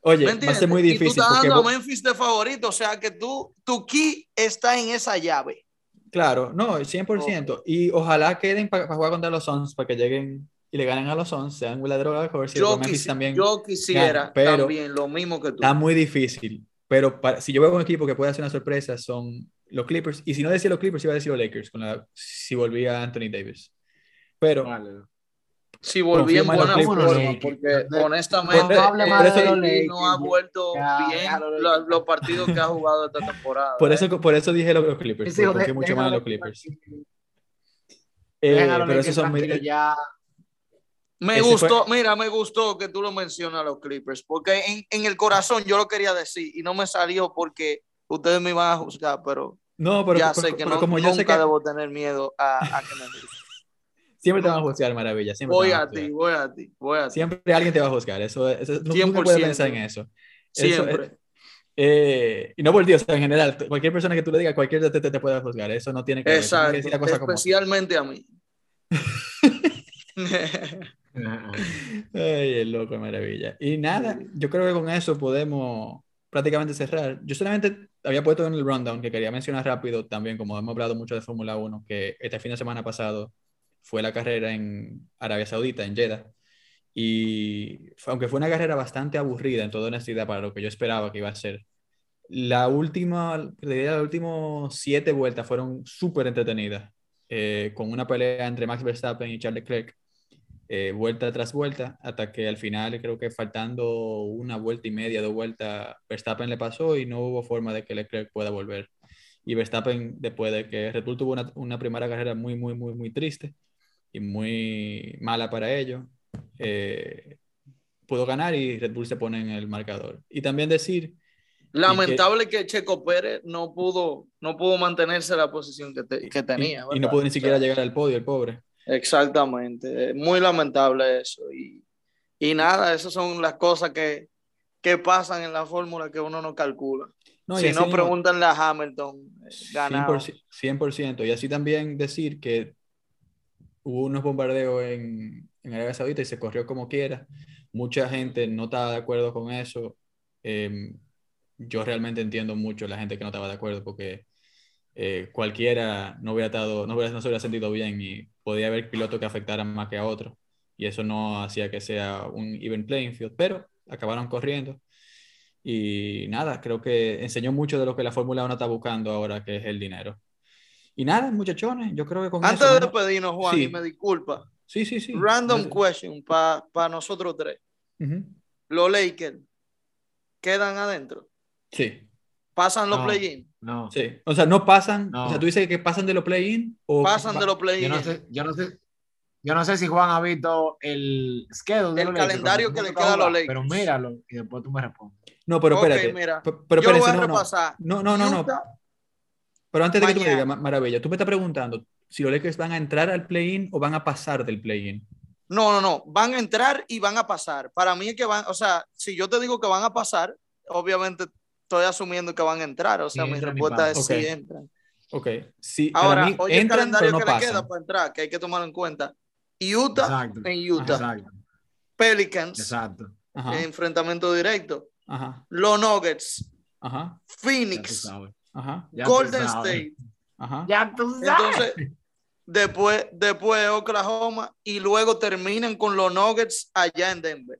oye, ¿Me va a ser muy Y tú difícil. estás Porque, dando a Memphis de favorito, o sea que tú, tu key está en esa llave. claro, no, 100%. Y ojalá queden para jugar contra los Suns, para que lleguen y le ganen a los Suns, sean la droga de si Yo, quisi- también. yo quisiera gana, pero- también lo mismo que tú. Está muy difícil. Pero para- si yo veo un equipo que puede hacer una sorpresa, son los Clippers. Y si no decía los Clippers, iba a decir los Lakers, con la, si volvía Anthony Davis. Pero Vale. Si volví en buena forma, porque honestamente no ha vuelto ya, bien los, partidos que ha jugado esta temporada. por ¿eh? eso, por eso dije los, los Clippers. Hijo porque de- mucho más en los Clippers. Eh, pero esos son ya. Me ese gustó, fue- mira, me gustó que tú lo mencionas a los Clippers, porque en, en el corazón yo lo quería decir y no me salió porque ustedes me iban a juzgar, pero No, pero, ya pero- sé que pero no, como yo nunca sé que debo tener miedo a, a que me juzguen. Siempre te van a juzgar, maravilla. Siempre Voy a juzgar. ti, voy a ti, voy a ti. Siempre alguien te va a juzgar. Eso, eso no, nunca 100%. puedes pensar en eso. Eso Siempre. es- eh, y no por Dios, en general, cualquier persona que tú le digas, cualquier te, te, te puede juzgar. Eso no tiene que ver. Tienes que Exacto, decir la cosa como especialmente a mí. Ay, el loco, maravilla. Y nada, yo creo que con eso podemos prácticamente cerrar. Yo solamente había puesto en el rundown que quería mencionar rápido también, como hemos hablado mucho de Fórmula 1, que este fin de semana pasado fue la carrera en Arabia Saudita, en Jeddah. Y aunque fue una carrera bastante aburrida, en toda honestidad, para lo que yo esperaba que iba a ser, la última, las últimas siete vueltas fueron súper entretenidas, eh, con una pelea entre Max Verstappen y Charles Leclerc eh, vuelta tras vuelta, hasta que al final, creo que faltando una vuelta y media, dos vueltas, Verstappen le pasó y no hubo forma de que Leclerc pueda volver. Y Verstappen, después de que Red Bull tuvo una, una primera carrera muy, muy, muy, muy triste y muy mala para ellos, eh, pudo ganar y Red Bull se pone en el marcador. Y también decir, Lamentable que Checo Pérez no pudo, no pudo mantenerse en la posición que, te- que y, tenía. y no ¿verdad? pudo ni siquiera llegar al podio, el pobre. Exactamente, muy lamentable eso. Y, y nada, esas son las cosas que, que pasan en la fórmula que uno no calcula. No, y si no, pregúntanle a Hamilton. ganado. 100%, 100%. Y así también decir que hubo unos bombardeos en, en Arabia Saudita y se corrió como quiera. Mucha gente no estaba de acuerdo con eso. Eh, yo realmente entiendo mucho la gente que no estaba de acuerdo porque eh, cualquiera no hubiera estado, no, hubiera, no se hubiera sentido bien y podía haber pilotos que afectaran más que a otros. Y eso no hacía que sea un even playing field, pero acabaron corriendo. Y nada, creo que enseñó mucho de lo que la Fórmula 1 está buscando ahora, que es el dinero. Y nada, muchachones, yo creo que con Antes eso, de ¿no? despedirnos, Juan, Sí. y me disculpa. Sí, sí, sí. Random Gracias. question para nosotros tres. Ujú. Los Lakers quedan adentro. Sí, Pasan los No. play-in. No. sí. O sea, no pasan, No. o sea, tú dices que pasan de los play-in o Pasan de los play-in. Yo no sé, yo no sé, yo no sé si Juan ha visto el schedule de El los calendario que le queda a los Lakers. Pero míralo y después tú me respondes. No, pero Ok, espérate. mira, P- Pero Yo lo voy a no, no. repasar. No, no, no, no. Utah, Pero antes de que tú me digas, Ma- Maravilla, tú me estás preguntando si los Lakers van a entrar al play-in o van a pasar del play-in. No, no, no. Van a entrar y van a pasar. Para mí es que van, o sea, si yo te digo que van a pasar, obviamente estoy asumiendo que van a entrar. O sea, Sí, mi respuesta es pasan. sí entran. Ok. Sí, Ahora, para mí oye el calendario pero no que le queda pasan. para entrar, que hay que tomarlo en cuenta. Utah Exacto. en Utah. Exacto. Pelicans, Exacto. Ajá, enfrentamiento directo. ajá, Los Nuggets, ajá, Ya tú Phoenix, sabes. Ajá, Ya tú Golden. State. ajá. Ya tú sabes. Entonces, después, después Oklahoma y luego terminan con los Nuggets allá en Denver.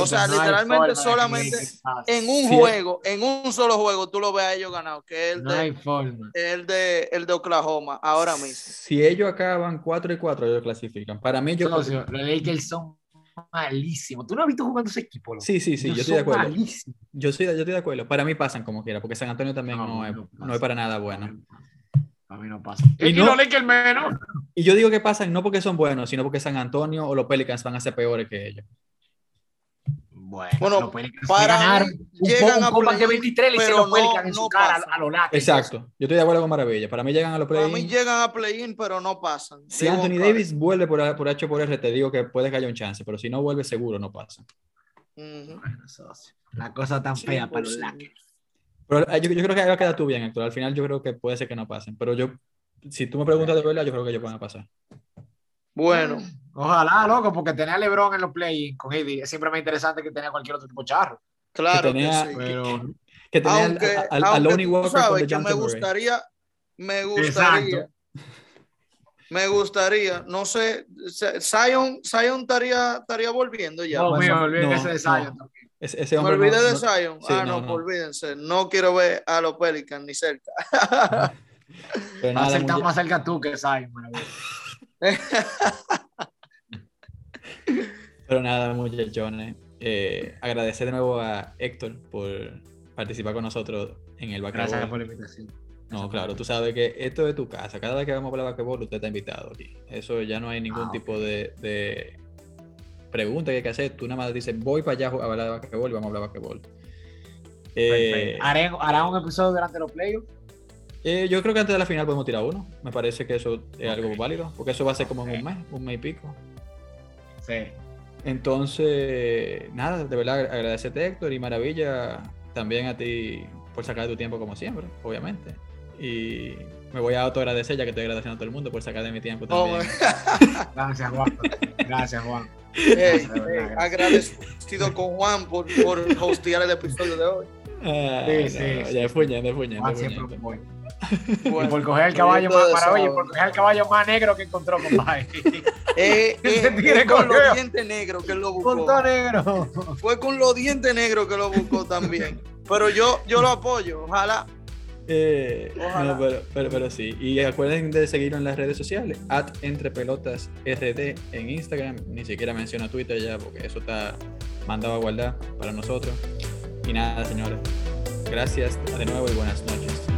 O sea, no literalmente solamente. En un Sí. juego, en un solo juego, tú lo ves a ellos ganado, que es el No de, hay forma. el de, el de Oklahoma, ahora mismo. Si ellos acaban 4 y 4, ellos clasifican. Para mí, yo. Socio, los Lakers son malísimos. ¿Tú no has visto jugando ese equipo? loco? Sí, sí, sí, yo estoy de acuerdo. Yo, soy, yo estoy de acuerdo. Para mí pasan como quiera, porque San Antonio también no, es, no es para nada bueno. A mí no pasa. Y no- los Lakers menos. Y yo digo que pasan no porque son buenos, sino porque San Antonio o los Pelicans van a ser peores que ellos. Bueno, Bueno, los Pelicans para sí mí, Un, llegan un a comeback de play-in, 23 le pero hicieron no- Pelicans en su no cara pasan. a los Lakers. Exacto. Yo estoy de acuerdo con Maravilla. Para mí llegan a los Para mí llegan a play-in, pero no pasan. Si Digo, Anthony claro. Davis vuelve por, por H por R, te digo que puede que haya un chance, pero si no vuelve, seguro no pasa. Ujú. Bueno, socio, La cosa tan fea para los 100%. Lakers. Pero eh, yo, yo creo que ahí va a quedar tú bien, Héctor. Al final yo creo que puede ser que no pasen. Pero yo, si tú me preguntas de verdad, yo creo que ellos van a pasar. Bueno, Ojalá, loco, porque tener a LeBron en los play con AD es siempre más interesante que tener a cualquier otro tipo charro. claro que, tenía- sí. Pero, Que tenía Aunque, al, al, aunque tú Walker sabes que me gustaría, me gustaría, exacto. me gustaría, no sé, Zion, Zion estaría, estaría volviendo ya. No, mío, no, olvídese no, de Zion. no. Ese, ese me hombre no- olvidé de no- Zion. sí, ah, no, no, no. olvídense. No quiero ver a los Pelicans ni cerca. pero Va a nada, ser tan mucha- más cerca tú que Zion. Pero nada, muchachones. Eh, agradecer de nuevo a Héctor por participar con nosotros en el Gracias basquetbol. por la invitación. No, claro, tú sabes que esto es tu casa. Cada vez que vamos a hablar de basquetbol, usted está invitado aquí. Eso ya no hay ningún Ah, tipo de, de pregunta que hay que hacer. Tú nada más dices, voy para allá a hablar de basquetbol y vamos a hablar de basquetbol. Eh. ¿Haré, hará un episodio durante los playoffs? eh, yo creo que antes de la final podemos tirar uno. Me parece que eso es algo válido, porque eso va a ser como en un mes, un mes y pico. Sí. Entonces, nada, de verdad agradecerte Héctor y maravilla también a ti por sacar de tu tiempo como siempre, obviamente. Y me voy a autoagradecer ya que estoy agradeciendo a todo el mundo por sacar de mi tiempo Oh, también. Gracias, Juan. Gracias, Juan. Ey, Gracias, de verdad, ey, gracias. agradecido con Juan por, por hostear el episodio de hoy. Ah, Sí, no, sí, sí. Ya Fue. Y Bueno, por coger el caballo más, para oye, por coger el caballo más negro que encontró, compadre. eh, eh, es con los dientes negros que lo buscó. Punto negro. Fue con los dientes negros que lo buscó también. Pero yo, yo lo apoyo, ojalá. Eh, Ojalá. no, pero, pero, pero sí. Y acuerden de seguirnos en las redes sociales, at entrepelotasrd en Instagram. Ni siquiera menciona Twitter ya, porque eso está mandado a guardar para nosotros. Y nada, señores. Gracias de nuevo y buenas noches.